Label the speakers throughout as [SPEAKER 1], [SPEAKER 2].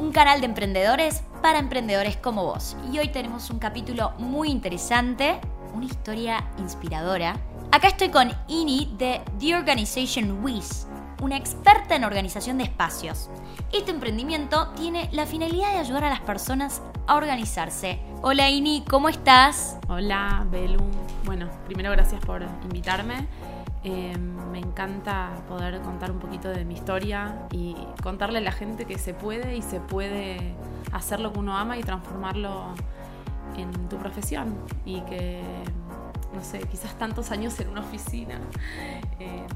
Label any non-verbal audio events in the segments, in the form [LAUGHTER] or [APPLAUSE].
[SPEAKER 1] Un canal de emprendedores para emprendedores como vos. Y hoy tenemos un capítulo muy interesante, una historia inspiradora. Acá estoy con Ini de The Organization WIS, una experta en organización de espacios. Este emprendimiento tiene la finalidad de ayudar a las personas a organizarse. Hola Ini, ¿cómo estás?
[SPEAKER 2] Hola Belu. Bueno, primero gracias por invitarme. Eh, me encanta poder contar un poquito de mi historia y contarle a la gente que se puede y se puede hacer lo que uno ama y transformarlo en tu profesión. Y que, no sé, quizás tantos años en una oficina eh,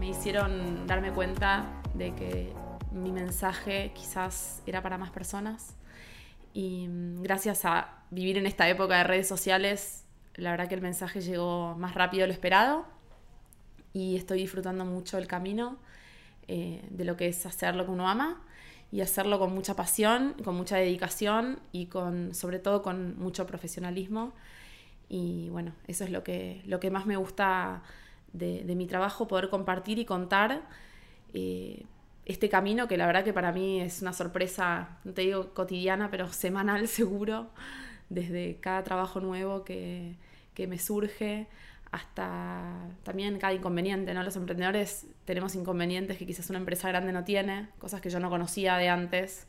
[SPEAKER 2] me hicieron darme cuenta de que mi mensaje quizás era para más personas. Y mm, gracias a vivir en esta época de redes sociales, la verdad que el mensaje llegó más rápido de lo esperado y estoy disfrutando mucho el camino eh, de lo que es hacer lo que uno ama y hacerlo con mucha pasión, con mucha dedicación y con, sobre todo con mucho profesionalismo. Y bueno, eso es lo que, lo que más me gusta de, mi trabajo, poder compartir y contar eh, este camino que la verdad que para mí es una sorpresa, no te digo cotidiana, pero semanal [LAUGHS] seguro, desde cada trabajo nuevo que, que me surge hasta también cada inconveniente, ¿no? Los emprendedores tenemos inconvenientes que quizás una empresa grande no tiene, cosas que yo no conocía de antes.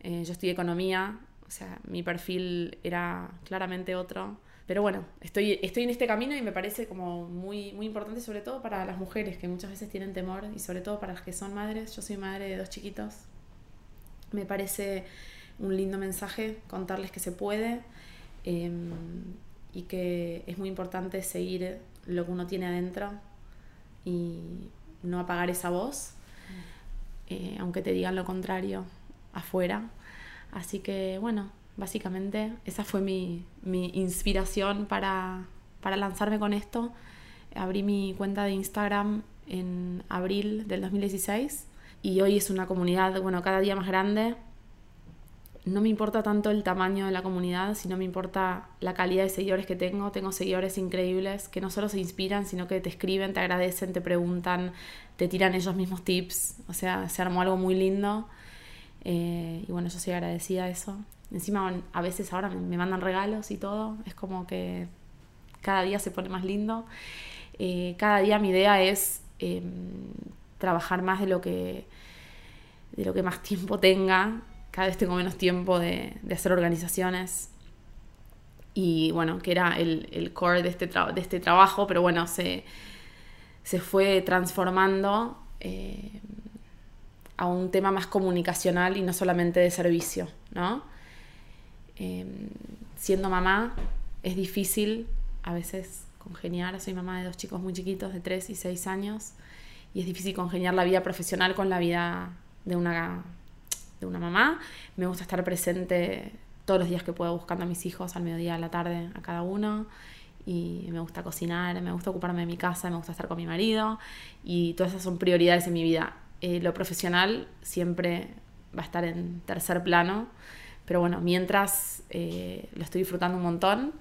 [SPEAKER 2] Eh, yo estudié economía, o sea, mi perfil era claramente otro. Pero bueno, estoy, estoy en este camino y me parece como muy, muy importante, sobre todo para las mujeres que muchas veces tienen temor y sobre todo para las que son madres. Yo soy madre de dos chiquitos. Me parece un lindo mensaje contarles que se puede. Em, y que es muy importante seguir lo que uno tiene adentro y no apagar esa voz, eh, aunque te digan lo contrario afuera. Así que bueno, básicamente esa fue mi, mi inspiración para, para lanzarme con esto. Abrí mi cuenta de Instagram en abril del 2016 y hoy es una comunidad, bueno, cada día más grande no me importa tanto el tamaño de la comunidad, sino me importa la calidad de seguidores que tengo. Tengo seguidores increíbles que no solo se inspiran, sino que te escriben, te agradecen, te preguntan, te tiran ellos mismos tips. O sea, se armó algo muy lindo. Eh, y bueno, yo soy agradecida a eso. Encima, a veces ahora me, mandan regalos y todo. Es como que cada día se pone más lindo. Eh, cada día mi idea es em, trabajar más de lo que de lo que más tiempo tenga cada vez tengo menos tiempo de, hacer organizaciones. Y bueno, que era el, core de este, de este trabajo, pero bueno, se, fue transformando eh, a un tema más comunicacional y no solamente de servicio, ¿no? Eh, siendo mamá es difícil a veces congeniar, soy mamá de dos chicos muy chiquitos de 3 y 6 años, y es difícil congeniar la vida profesional con la vida de una de una mamá. Me gusta estar presente todos los días que puedo buscando a mis hijos al mediodía, a la tarde, a cada uno. Y me gusta cocinar, me gusta ocuparme de mi casa, me gusta estar con mi marido. Y todas esas son prioridades en mi vida. Eh, lo profesional siempre va a estar en tercer plano. Pero bueno, mientras eh, lo estoy disfrutando un montón.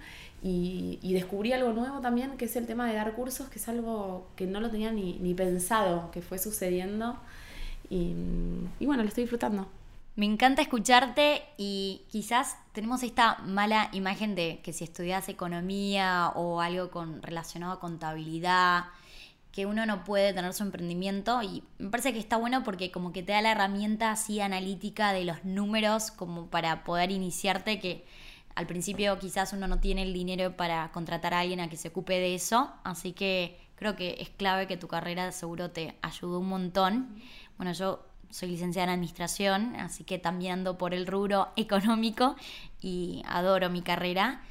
[SPEAKER 2] Y, descubrí algo nuevo también, que es el tema de dar cursos, que es algo que no lo tenía ni, ni pensado, que fue sucediendo. Y, y bueno, lo estoy disfrutando.
[SPEAKER 1] Me encanta escucharte y quizás tenemos esta mala imagen de que si estudias economía o algo con, relacionado a contabilidad, que uno no puede tener su emprendimiento. Y me parece que está bueno porque como que te da la herramienta así analítica de los números como para poder iniciarte que al principio quizás uno no tiene el dinero para contratar a alguien a que se ocupe de eso, así que creo que es clave que tu carrera seguro te ayudó un montón. Bueno, yo soy licenciada en administración, así que también ando por el rubro económico y adoro mi carrera,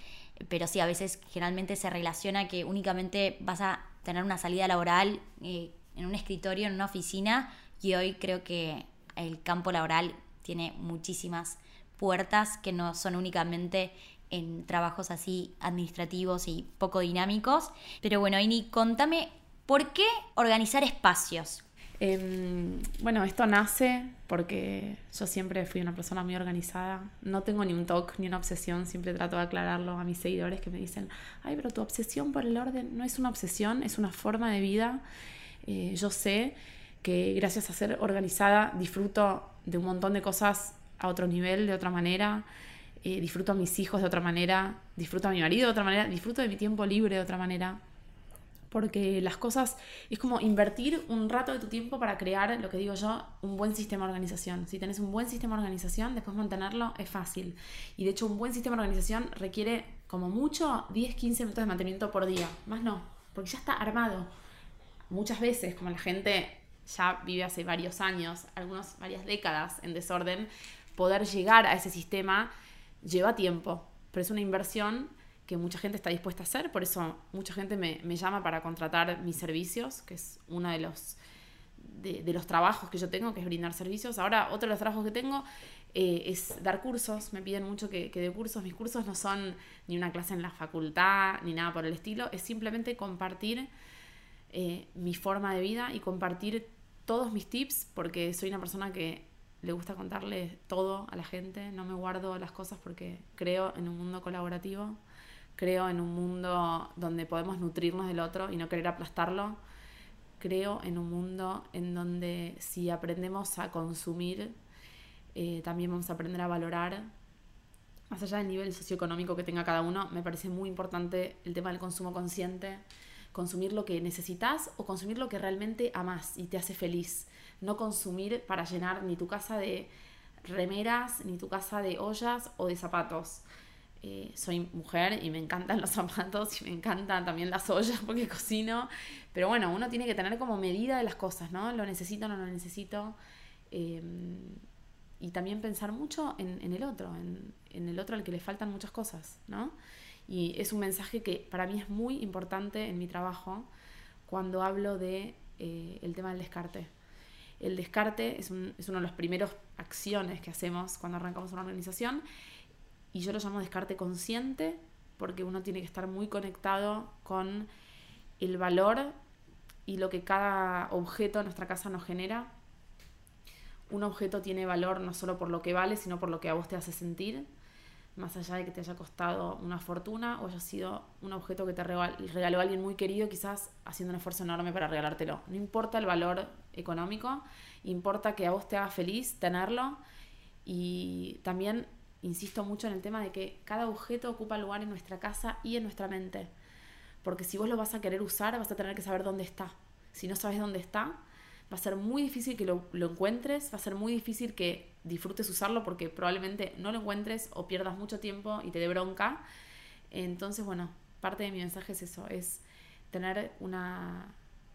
[SPEAKER 1] pero sí, a veces generalmente se relaciona que únicamente vas a tener una salida laboral eh, en un escritorio, en una oficina, y hoy creo que el campo laboral tiene muchísimas puertas que no son únicamente en trabajos así administrativos y poco dinámicos. Pero bueno, Ini, contame, ¿por qué organizar espacios?
[SPEAKER 2] Em, bueno, esto nace porque yo siempre fui una persona muy organizada. No tengo ni un toque ni una obsesión. Siempre trato de aclararlo a mis seguidores que me dicen, ay, pero tu obsesión por el orden no es una obsesión, es una forma de vida. Eh, yo sé que gracias a ser organizada disfruto de un montón de cosas a otro nivel, de otra manera. Eh, disfruto a mis hijos de otra manera, disfruto a mi marido de otra manera, disfruto de mi tiempo libre de otra manera. Porque las cosas es como invertir un rato de tu tiempo para crear, lo que digo yo, un buen sistema de organización. Si tenés un buen sistema de organización, después mantenerlo es fácil. Y de hecho, un buen sistema de organización requiere como mucho 10-15 minutos de mantenimiento por día. Más no, porque ya está armado. Muchas veces, como la gente ya vive hace varios años, algunos varias décadas en desorden, poder llegar a ese sistema lleva tiempo, pero es una inversión que mucha gente está dispuesta a hacer, por eso mucha gente me, llama para contratar mis servicios, que es uno de los, de, los trabajos que yo tengo, que es brindar servicios. Ahora, otro de los trabajos que tengo eh, es dar cursos, me piden mucho que, que dé cursos. Mis cursos no son ni una clase en la facultad, ni nada por el estilo, es simplemente compartir eh, mi forma de vida y compartir todos mis tips, porque soy una persona que le gusta contarle todo a la gente, no me guardo las cosas porque creo en un mundo colaborativo, creo en un mundo donde podemos nutrirnos del otro y no querer aplastarlo, creo en un mundo en donde si aprendemos a consumir, eh, también vamos a aprender a valorar. Más allá del nivel socioeconómico que tenga cada uno, me parece muy importante el tema del consumo consciente, consumir lo que necesitas o consumir lo que realmente amas y te hace feliz no consumir para llenar ni tu casa de remeras, ni tu casa de ollas o de zapatos. Eh, soy mujer y me encantan los zapatos y me encantan también las ollas porque cocino. Pero bueno, uno tiene que tener como medida de las cosas, ¿no? Lo necesito, no lo necesito. Eh, y también pensar mucho en, el otro, en, el otro al que le faltan muchas cosas, ¿no? Y es un mensaje que para mí es muy importante en mi trabajo cuando hablo de eh, el tema del descarte. El descarte es, un, es una de las primeras acciones que hacemos cuando arrancamos una organización y yo lo llamo descarte consciente porque uno tiene que estar muy conectado con el valor y lo que cada objeto en nuestra casa nos genera. Un objeto tiene valor no solo por lo que vale, sino por lo que a vos te hace sentir más allá de que te haya costado una fortuna o haya sido un objeto que te regaló alguien muy querido, quizás haciendo un esfuerzo enorme para regalártelo. No importa el valor económico, importa que a vos te haga feliz tenerlo y también insisto mucho en el tema de que cada objeto ocupa lugar en nuestra casa y en nuestra mente. Porque si vos lo vas a querer usar, vas a tener que saber dónde está. Si no sabes dónde está, va a ser muy difícil que lo, encuentres, va a ser muy difícil que disfrutes usarlo porque probablemente no lo encuentres o pierdas mucho tiempo y te dé bronca. Entonces, bueno, parte de mi mensaje es eso, es tener una,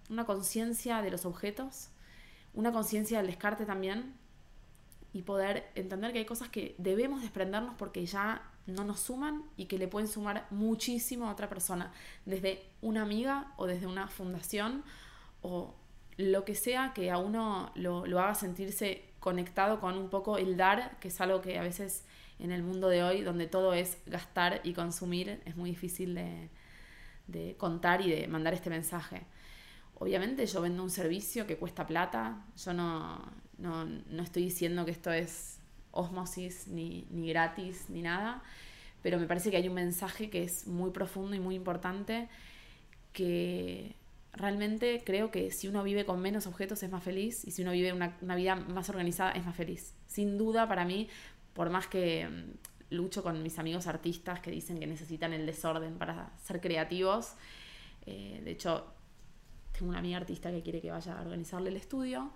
[SPEAKER 2] una conciencia de los objetos, una conciencia del descarte también y poder entender que hay cosas que debemos desprendernos porque ya no nos suman y que le pueden sumar muchísimo a otra persona, desde una amiga o desde una fundación o lo que sea que a uno lo, haga sentirse conectado con un poco el dar, que es algo que a veces en el mundo de hoy, donde todo es gastar y consumir, es muy difícil de, contar y de mandar este mensaje. Obviamente yo vendo un servicio que cuesta plata, yo no, no, estoy diciendo que esto es osmosis ni, ni gratis ni nada, pero me parece que hay un mensaje que es muy profundo y muy importante que realmente creo que si uno vive con menos objetos es más feliz y si uno vive una, vida más organizada es más feliz. Sin duda para mí, por más que mm, lucho con mis amigos artistas que dicen que necesitan el desorden para ser creativos, eh, de hecho tengo una amiga artista que quiere que vaya a organizarle el estudio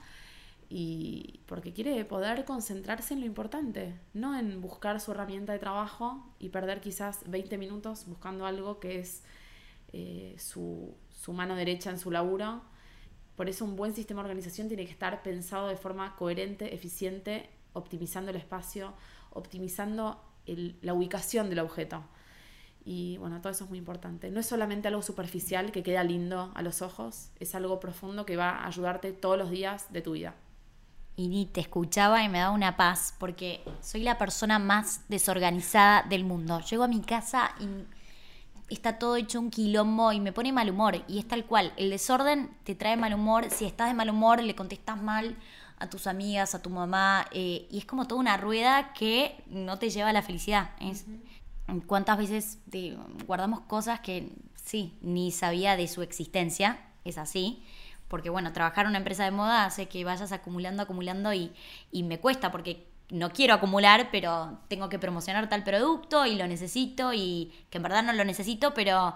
[SPEAKER 2] y porque quiere poder concentrarse en lo importante, no en buscar su herramienta de trabajo y perder quizás 20 minutos buscando algo que es eh, su, su mano derecha en su laburo. Por eso un buen sistema de organización tiene que estar pensado de forma coherente, eficiente, optimizando el espacio, optimizando la ubicación del objeto. Y bueno, todo eso es muy importante. No es solamente algo superficial que queda lindo a los ojos, es algo profundo que va a ayudarte todos los días de tu vida.
[SPEAKER 1] Y te escuchaba y me daba una paz porque soy la persona más desorganizada del mundo. Llego a mi casa y está todo hecho un quilombo y me pone mal humor. Y es tal cual, el desorden te trae mal humor, si estás de mal humor le contestas mal a tus amigas, a tu mamá, eh, y es como toda una rueda que no te lleva a la felicidad. ¿Cuántas veces guardamos cosas que sí, ni sabía de su existencia? Es así. Porque bueno, trabajar en una empresa de moda hace que vayas acumulando, acumulando y, y me cuesta porque no quiero acumular, pero tengo que promocionar tal producto y lo necesito y que en verdad no lo necesito, pero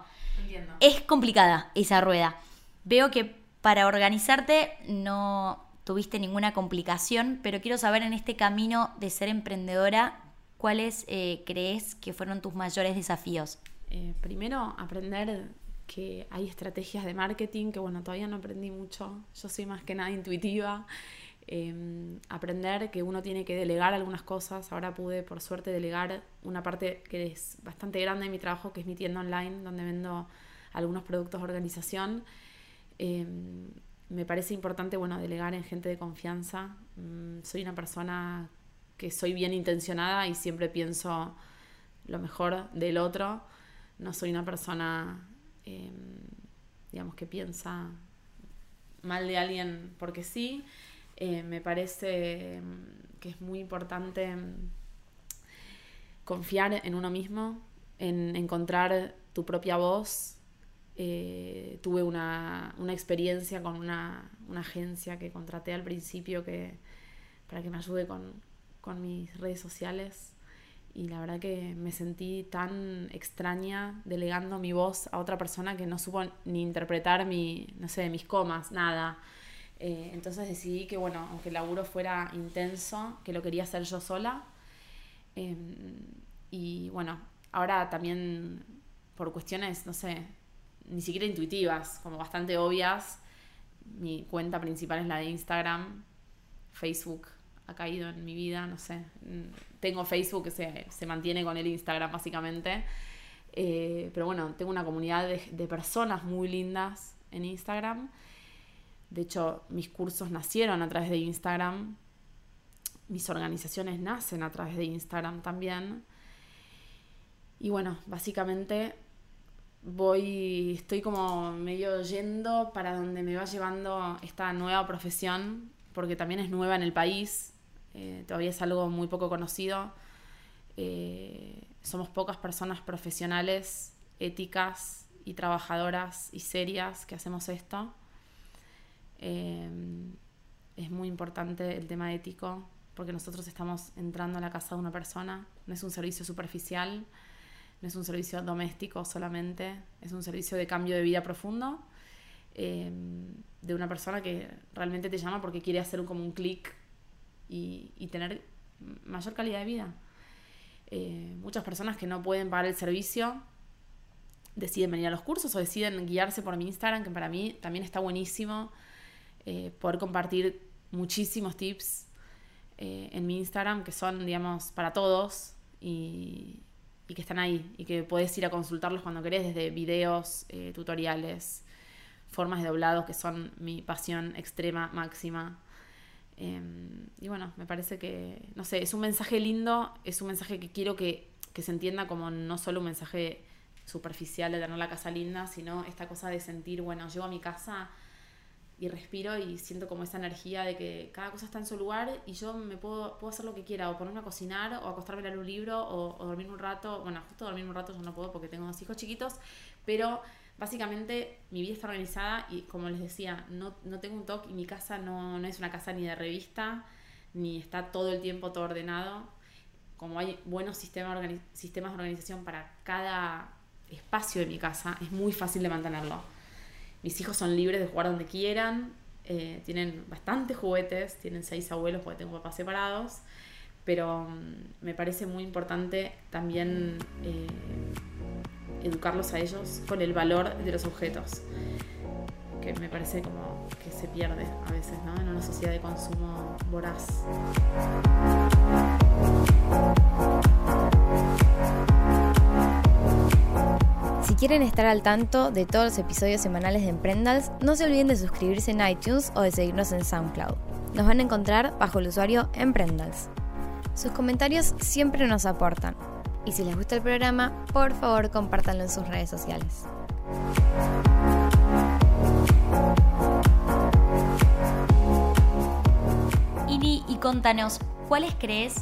[SPEAKER 1] es complicada esa rueda. Veo que para organizarte no tuviste ninguna complicación, pero quiero saber en este camino de ser emprendedora, ¿cuáles eh, crees que fueron tus mayores desafíos?
[SPEAKER 2] Eh, primero, aprender que hay estrategias de marketing, que bueno, todavía no aprendí mucho, yo soy más que nada intuitiva. Em, aprender que uno tiene que delegar algunas cosas. Ahora pude, por suerte, delegar una parte que es bastante grande de mi trabajo, que es mi tienda online, donde vendo algunos productos de organización. Em, me parece importante, bueno, delegar en gente de confianza. Mm, soy una persona que soy bien intencionada y siempre pienso lo mejor del otro. No soy una persona, em, digamos, que piensa mal de alguien porque sí. Eh, me parece em, que es muy importante confiar en uno mismo, en encontrar tu propia voz eh, tuve una, experiencia con una, agencia que contraté al principio que, para que me ayude con, mis redes sociales y la verdad que me sentí tan extraña delegando mi voz a otra persona que no supo ni interpretar mi, no sé, mis comas, nada. Eh, entonces decidí que, bueno, aunque el laburo fuera intenso, que lo quería hacer yo sola. Em, y bueno, ahora también por cuestiones, no sé, ni siquiera intuitivas, como bastante obvias. Mi cuenta principal es la de Instagram. Facebook ha caído en mi vida, no sé. Tengo Facebook que se, mantiene con el Instagram básicamente. Eh, pero bueno, tengo una comunidad de, personas muy lindas en Instagram. De hecho, mis cursos nacieron a través de Instagram. Mis organizaciones nacen a través de Instagram también. Y bueno, básicamente voy, estoy como medio yendo para donde me va llevando esta nueva profesión, porque también es nueva en el país, eh, todavía es algo muy poco conocido. Eh, somos pocas personas profesionales, éticas y trabajadoras y serias que hacemos esto. Eh, es muy importante el tema ético, porque nosotros estamos entrando a la casa de una persona, no es un servicio superficial no es un servicio doméstico solamente, es un servicio de cambio de vida profundo de una persona que realmente te llama porque quiere hacer como un clic y, tener mayor calidad de vida. Eh, muchas personas que no pueden pagar el servicio deciden venir a los cursos o deciden guiarse por mi Instagram, que para mí también está buenísimo eh, poder compartir muchísimos tips eh, en mi Instagram que son, digamos, para todos y, que están ahí y que puedes ir a consultarlos cuando querés, desde videos, eh, tutoriales, formas de doblados que son mi pasión extrema, máxima. Em, y bueno, me parece que, no sé, es un mensaje lindo, es un mensaje que quiero que, que se entienda como no solo un mensaje superficial de tener la casa linda, sino esta cosa de sentir, bueno, llego a mi casa y respiro y siento como esa energía de que cada cosa está en su lugar y yo me puedo, puedo hacer lo que quiera, o ponerme a cocinar, o acostarme a leer un libro, o, dormir un rato. Bueno, justo dormir un rato yo no puedo porque tengo dos hijos chiquitos, pero básicamente mi vida está organizada y como les decía, no, no tengo un toque y mi casa no, no es una casa ni de revista, ni está todo el tiempo todo ordenado. Como hay buenos sistemas, sistemas de organización para cada espacio de mi casa, es muy fácil de mantenerlo mis hijos son libres de jugar donde quieran, eh, tienen bastantes juguetes, tienen seis abuelos porque tengo papás separados, pero mm, me parece muy importante también eh, educarlos a ellos con el valor de los objetos, que me parece como que se pierde a veces ¿no? en una sociedad de consumo voraz.
[SPEAKER 1] Si quieren estar al tanto de todos los episodios semanales de Emprendals, no se olviden de suscribirse en iTunes o de seguirnos en SoundCloud. Nos van a encontrar bajo el usuario Emprendals. Sus comentarios siempre nos aportan. Y si les gusta el programa, por favor compártanlo en sus redes sociales. Ini, y contanos, ¿cuáles crees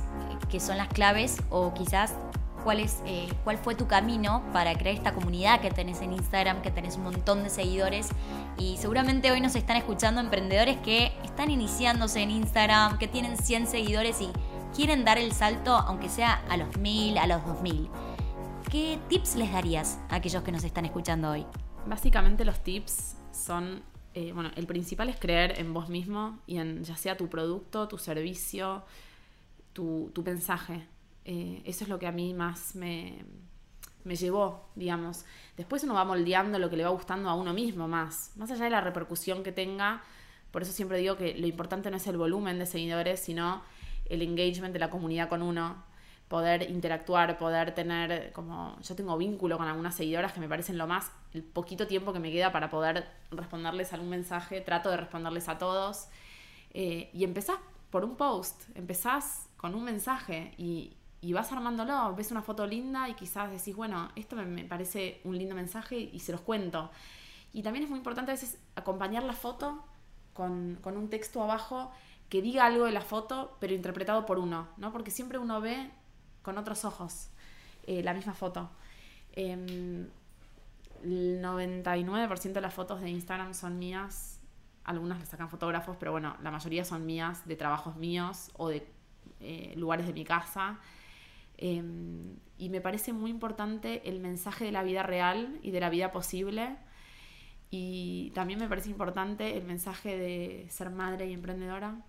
[SPEAKER 1] que son las claves o quizás cuál, es, eh, cuál fue tu camino para crear esta comunidad que tenés en Instagram, que tenés un montón de seguidores y seguramente hoy nos están escuchando emprendedores que están iniciándose en Instagram, que tienen 100 seguidores y quieren dar el salto aunque sea a los 1000, a los 2000. ¿Qué tips les darías a aquellos que nos están escuchando hoy?
[SPEAKER 2] Básicamente los tips son, eh, bueno, el principal es creer en vos mismo y en ya sea tu producto, tu servicio, tu, tu mensaje. Eh, eso es lo que a mí más me, me llevó, digamos. Después uno va moldeando lo que le va gustando a uno mismo más, más allá de la repercusión que tenga. Por eso siempre digo que lo importante no es el volumen de seguidores, sino el engagement de la comunidad con uno, poder interactuar, poder tener como yo tengo vínculo con algunas seguidoras que me parecen lo más el poquito tiempo que me queda para poder responderles algún mensaje, trato de responderles a todos eh, y empezás por un post, empezás con un mensaje y, y vas armándolo, ves una foto linda y quizás decís, bueno, esto me, parece un lindo mensaje y se los cuento. Y también es muy importante a veces acompañar la foto con, un texto abajo que diga algo de la foto, pero interpretado por uno, ¿no? Porque siempre uno ve con otros ojos eh, la misma foto. Em, el 99% de las fotos de Instagram son mías, algunas las sacan fotógrafos, pero bueno, la mayoría son mías, de trabajos míos o de eh, lugares de mi casa. Em, y me parece muy importante el mensaje de la vida real y de la vida posible. Y también me parece importante el mensaje de ser madre y emprendedora.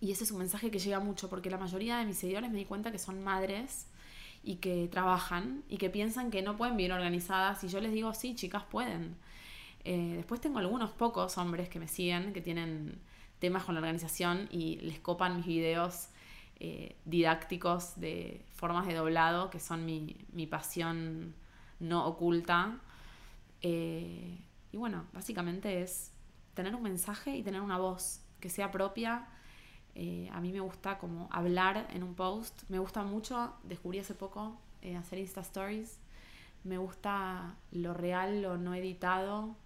[SPEAKER 2] Y ese es un mensaje que llega mucho porque la mayoría de mis seguidores me di cuenta que son madres y que trabajan y que piensan que no pueden vivir organizadas. Y yo les digo, sí, chicas, pueden. Eh, después tengo algunos pocos hombres que me siguen, que tienen temas con la organización y les copan mis videos eh, didácticos de formas de doblado, que son mi, pasión no oculta. Eh, y bueno, básicamente es tener un mensaje y tener una voz que sea propia. Eh, a mí me gusta como hablar en un post. Me gusta mucho, descubrí hace poco, hacer Insta Stories. Me gusta lo real, lo no editado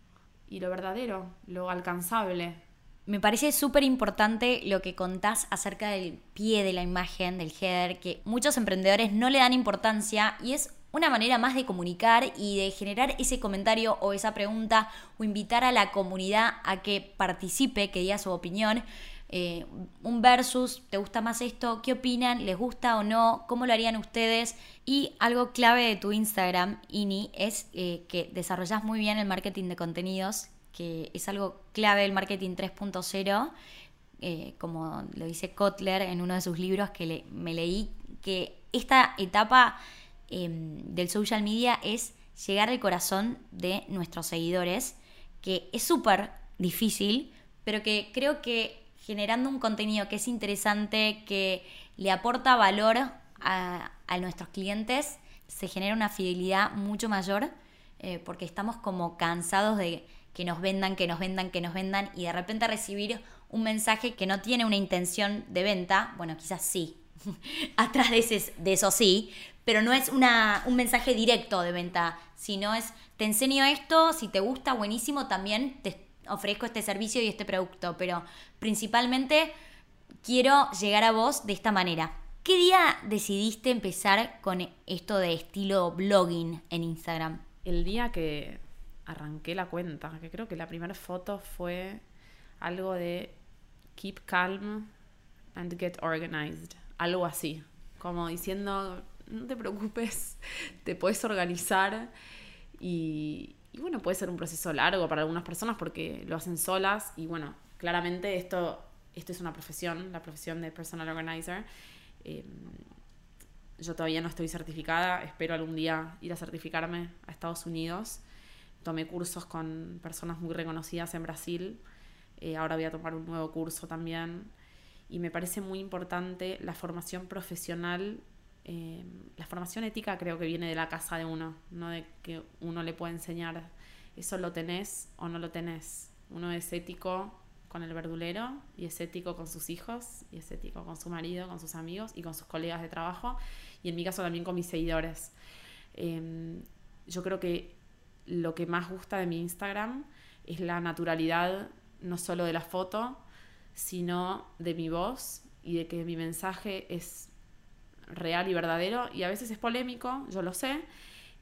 [SPEAKER 2] y lo verdadero, lo alcanzable.
[SPEAKER 1] Me parece súper importante lo que contás acerca del pie de la imagen, del header, que muchos emprendedores no le dan importancia y es una manera más de comunicar y de generar ese comentario o esa pregunta o invitar a la comunidad a que participe, que diga su opinión. Eh, un versus, ¿te gusta más esto? ¿Qué opinan? ¿Les gusta o no? ¿Cómo lo harían ustedes? Y algo clave de tu Instagram, Ini, es eh, que desarrollas muy bien el marketing de contenidos que es algo clave del marketing 3.0, eh, como lo dice Kotler en uno de sus libros que me leí, que esta etapa em, del social media es llegar al corazón de nuestros seguidores, que es súper difícil, pero que creo que generando un contenido que es interesante, que le aporta valor a, nuestros clientes, se genera una fidelidad mucho mayor, eh, porque estamos como cansados de que nos vendan, que nos vendan, que nos vendan y de repente recibir un mensaje que no tiene una intención de venta, bueno, quizás sí, [LAUGHS] atrás de, de eso sí, pero no es una, un mensaje directo de venta, sino es, te enseño esto, si te gusta, buenísimo, también te ofrezco este servicio y este producto, pero principalmente quiero llegar a vos de esta manera. ¿Qué día decidiste empezar con esto de estilo blogging en Instagram?
[SPEAKER 2] El día que arranqué la cuenta, que creo que la primera foto fue algo de keep calm and get organized, algo así, como diciendo, no te preocupes, te puedes organizar y, bueno, puede ser un proceso largo para algunas personas porque lo hacen solas y bueno, claramente esto, esto es una profesión, la profesión de personal organizer. Em, yo todavía no estoy certificada, espero algún día ir a certificarme a Estados Unidos tomé cursos con personas muy reconocidas en Brasil, eh, ahora voy a tomar un nuevo curso también, y me parece muy importante la formación profesional, eh, la formación ética creo que viene de la casa de uno, no de que uno le puede enseñar, eso lo tenés o no lo tenés, uno es ético con el verdulero y es ético con sus hijos y es ético con su marido, con sus amigos y con sus colegas de trabajo y en mi caso también con mis seguidores. Em, yo creo que lo que más gusta de mi Instagram es la naturalidad no solo de la foto, sino de mi voz y de que mi mensaje es real y verdadero y a veces es polémico, yo lo sé,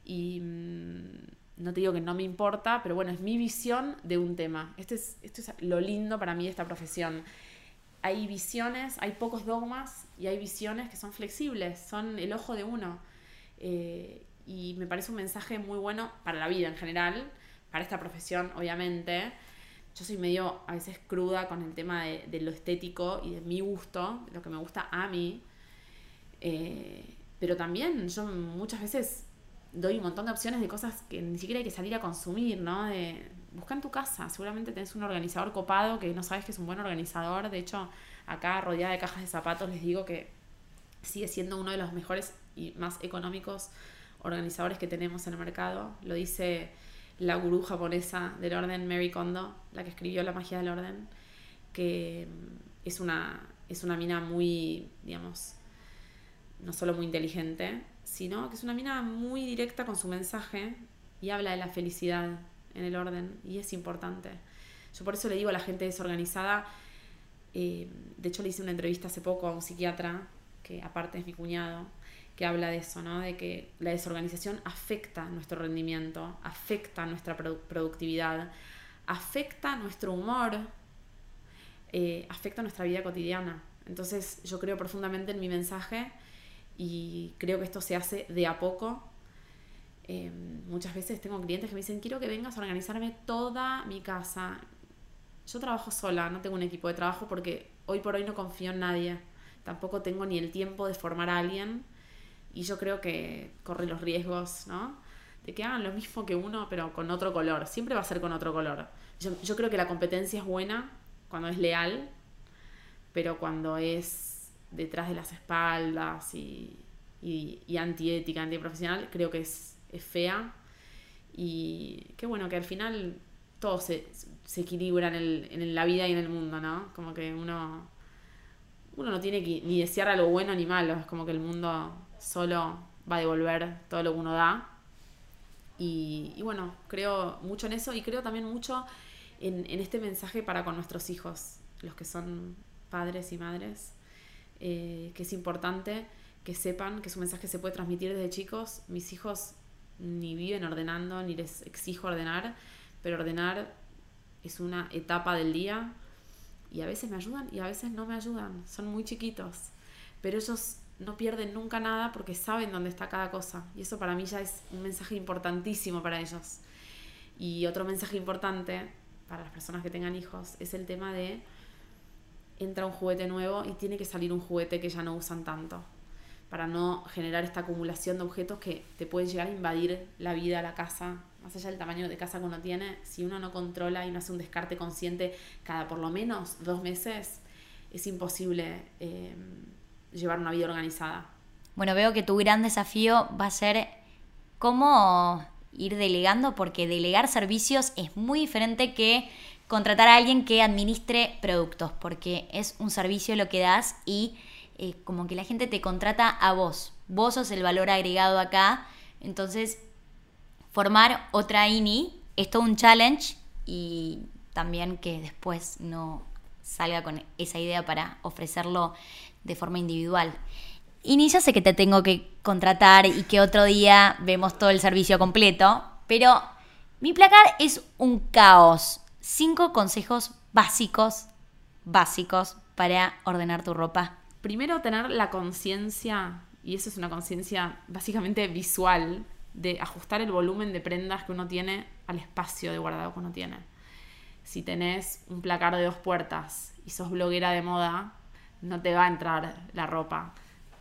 [SPEAKER 2] y mm, no te digo que no me importa, pero bueno, es mi visión de un tema. Este es, esto es lo lindo para mí de esta profesión. Hay visiones, hay pocos dogmas y hay visiones que son flexibles, son el ojo de uno. Eh, y me parece un mensaje muy bueno para la vida en general, para esta profesión, obviamente. Yo soy medio a veces cruda con el tema de, lo estético y de mi gusto, lo que me gusta a mí. Eh, pero también yo muchas veces doy un montón de opciones de cosas que ni siquiera hay que salir a consumir, ¿no? De, busca en tu casa, seguramente tenés un organizador copado que no sabes que es un buen organizador, de hecho acá rodeada de cajas de zapatos les digo que sigue siendo uno de los mejores y más económicos organizadores que tenemos en el mercado, lo dice la gurú japonesa del orden Mary Kondo, la que escribió La magia del orden, que es una, es una mina muy, digamos, no solo muy inteligente, sino que es una mina muy directa con su mensaje y habla de la felicidad en el orden y es importante. Yo por eso le digo a la gente desorganizada, eh, de hecho le hice una entrevista hace poco a un psiquiatra, que aparte es mi cuñado, que habla de eso, ¿no? de que la desorganización afecta nuestro rendimiento, afecta nuestra productividad, afecta nuestro humor, eh, afecta nuestra vida cotidiana. Entonces yo creo profundamente en mi mensaje y creo que esto se hace de a poco. Eh, muchas veces tengo clientes que me dicen, quiero que vengas a organizarme toda mi casa. Yo trabajo sola, no tengo un equipo de trabajo porque hoy por hoy no confío en nadie. Tampoco tengo ni el tiempo de formar a alguien y yo creo que corre los riesgos, ¿no? De que hagan lo mismo que uno, pero con otro color. Siempre va a ser con otro color. Yo, creo que la competencia es buena cuando es leal, pero cuando es detrás de las espaldas y, y, antiética, antiprofesional, creo que es, fea. Y qué bueno que al final todo se, se equilibra en, el, en, la vida y en el mundo, ¿no? Como que uno, uno no tiene que ni desear algo bueno ni malo, es como que el mundo solo va a devolver todo lo que uno da. Y, bueno, creo mucho en eso y creo también mucho en, en este mensaje para con nuestros hijos, los que son padres y madres eh, que es importante que sepan que su mensaje se puede transmitir desde chicos. Mis hijos ni viven ordenando, ni les exijo ordenar, pero ordenar es una etapa del día y a veces me ayudan y a veces no me ayudan. Son muy chiquitos, pero ellos no pierden nunca nada porque saben dónde está cada cosa. Y eso para mí ya es un mensaje importantísimo para ellos. Y otro mensaje importante para las personas que tengan hijos es el tema de entra un juguete nuevo y tiene que salir un juguete que ya no usan tanto, para no generar esta acumulación de objetos que te pueden llegar a invadir la vida, la casa, más allá del tamaño de casa que uno tiene, si uno no controla y no hace un descarte consciente cada por lo menos dos meses, es imposible eh, llevar una vida organizada.
[SPEAKER 1] Bueno, veo que tu gran desafío va a ser cómo ir delegando, porque delegar servicios es muy diferente que contratar a alguien que administre productos, porque es un servicio lo que das y eh, como que la gente te contrata a vos. Vos sos el valor agregado acá. Entonces, formar otra INI es todo un challenge y también que después no salga con esa idea para ofrecerlo de forma individual. INI ya sé que te tengo que contratar y que otro día vemos todo el servicio completo, pero mi placar es un caos cinco consejos básicos, básicos para ordenar tu ropa.
[SPEAKER 2] Primero, tener la conciencia, y eso es una conciencia básicamente visual, de ajustar el volumen de prendas que uno tiene al espacio de guardado que uno tiene. Si tenés un placar de dos puertas y sos bloguera de moda, no te va a entrar la ropa.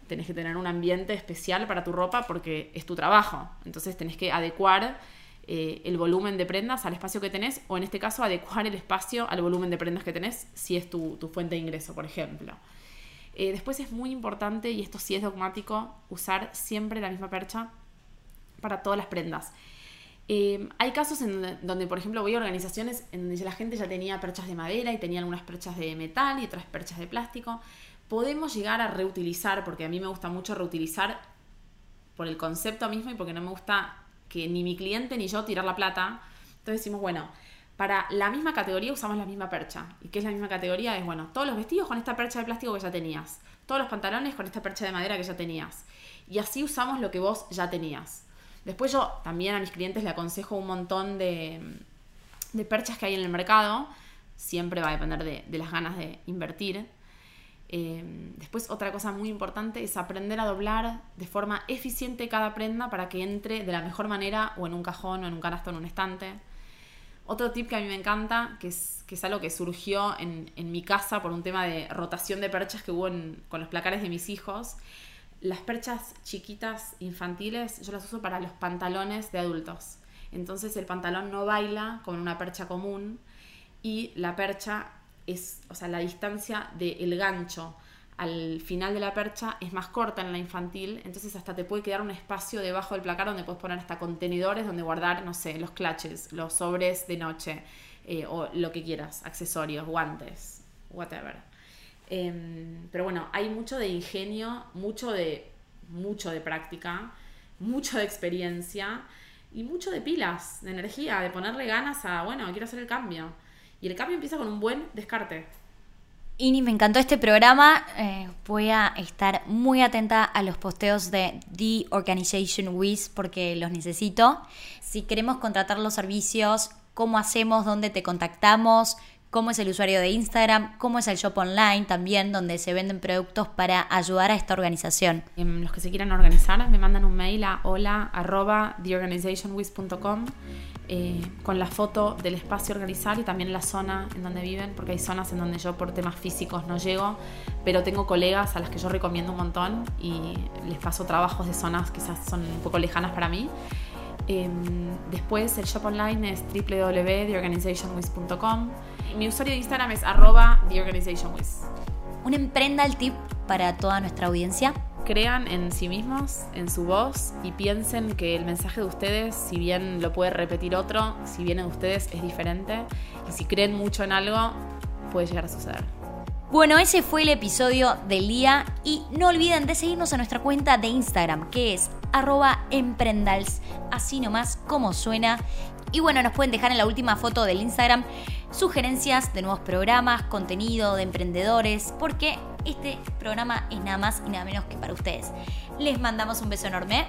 [SPEAKER 2] Tenés que tener un ambiente especial para tu ropa porque es tu trabajo. Entonces tenés que adecuar eh, el volumen de prendas al espacio que tenés, o en este caso adecuar el espacio al volumen de prendas que tenés, si es tu, fuente de ingreso, por ejemplo. Eh, después es muy importante, y esto sí es dogmático, usar siempre la misma percha para todas las prendas. Eh, hay casos en donde, por ejemplo, voy a organizaciones en donde la gente ya tenía perchas de madera y tenía algunas perchas de metal y otras perchas de plástico. Podemos llegar a reutilizar, porque a mí me gusta mucho reutilizar por el concepto mismo y porque no me gusta que ni mi cliente ni yo tirar la plata. Entonces decimos, bueno, para la misma categoría usamos la misma percha. ¿Y qué es la misma categoría? Es, bueno, todos los vestidos con esta percha de plástico que ya tenías. Todos los pantalones con esta percha de madera que ya tenías. Y así usamos lo que vos ya tenías. Después yo también a mis clientes le aconsejo un montón de, perchas que hay en el mercado. Siempre va a depender de, las ganas de invertir. Eh, después otra cosa muy importante es aprender a doblar de forma eficiente cada prenda para que entre de la mejor manera o en un cajón o en un canasto en un estante. Otro tip que a mí me encanta, que es, que es algo que surgió en, mi casa por un tema de rotación de perchas que hubo con los placares de mis hijos. Las perchas chiquitas infantiles yo las uso para los pantalones de adultos. Entonces el pantalón no baila como una percha común y la percha es, o sea, la distancia del gancho al final de la percha es más corta en la infantil, entonces hasta te puede quedar un espacio debajo del placar donde puedes poner hasta contenedores donde guardar, no sé, los clutches, los sobres de noche eh, o lo que quieras, accesorios, guantes, whatever. Em, pero bueno, hay mucho de ingenio, mucho de, mucho de práctica, mucho de experiencia y mucho de pilas, de energía, de ponerle ganas a, bueno, quiero hacer el cambio. Y el cambio empieza con un buen descarte.
[SPEAKER 1] Ini, me encantó este programa. Eh, voy a estar muy atenta a los posteos de The Organization Wiz porque los necesito. Si queremos contratar los servicios, cómo hacemos, dónde te contactamos, cómo es el usuario de Instagram, cómo es el shop online también, donde se venden productos para ayudar a esta organización.
[SPEAKER 2] Em, los que se quieran organizar me mandan un mail a hola eh, con la foto del espacio organizar y también la zona en donde viven, porque hay zonas en donde yo por temas físicos no llego, pero tengo colegas a las que yo recomiendo un montón y les paso trabajos de zonas quizás son un poco lejanas para mí. Em, después el shop online es www.theorganizationwiz.com. Mi usuario de Instagram es arroba theorganizationwiz.
[SPEAKER 1] Un emprenda el tip para toda nuestra audiencia.
[SPEAKER 2] Crean en sí mismos, en su voz y piensen que el mensaje de ustedes, si bien lo puede repetir otro, si viene de ustedes es diferente y si creen mucho en algo, puede llegar a suceder.
[SPEAKER 1] Bueno, ese fue el episodio del día y no olviden de seguirnos en nuestra cuenta de Instagram que es arroba emprendals, así nomás como suena. Y bueno, nos pueden dejar en la última foto del Instagram sugerencias de nuevos programas, contenido de emprendedores, porque este programa es nada más y nada menos que para ustedes. Les mandamos un beso enorme.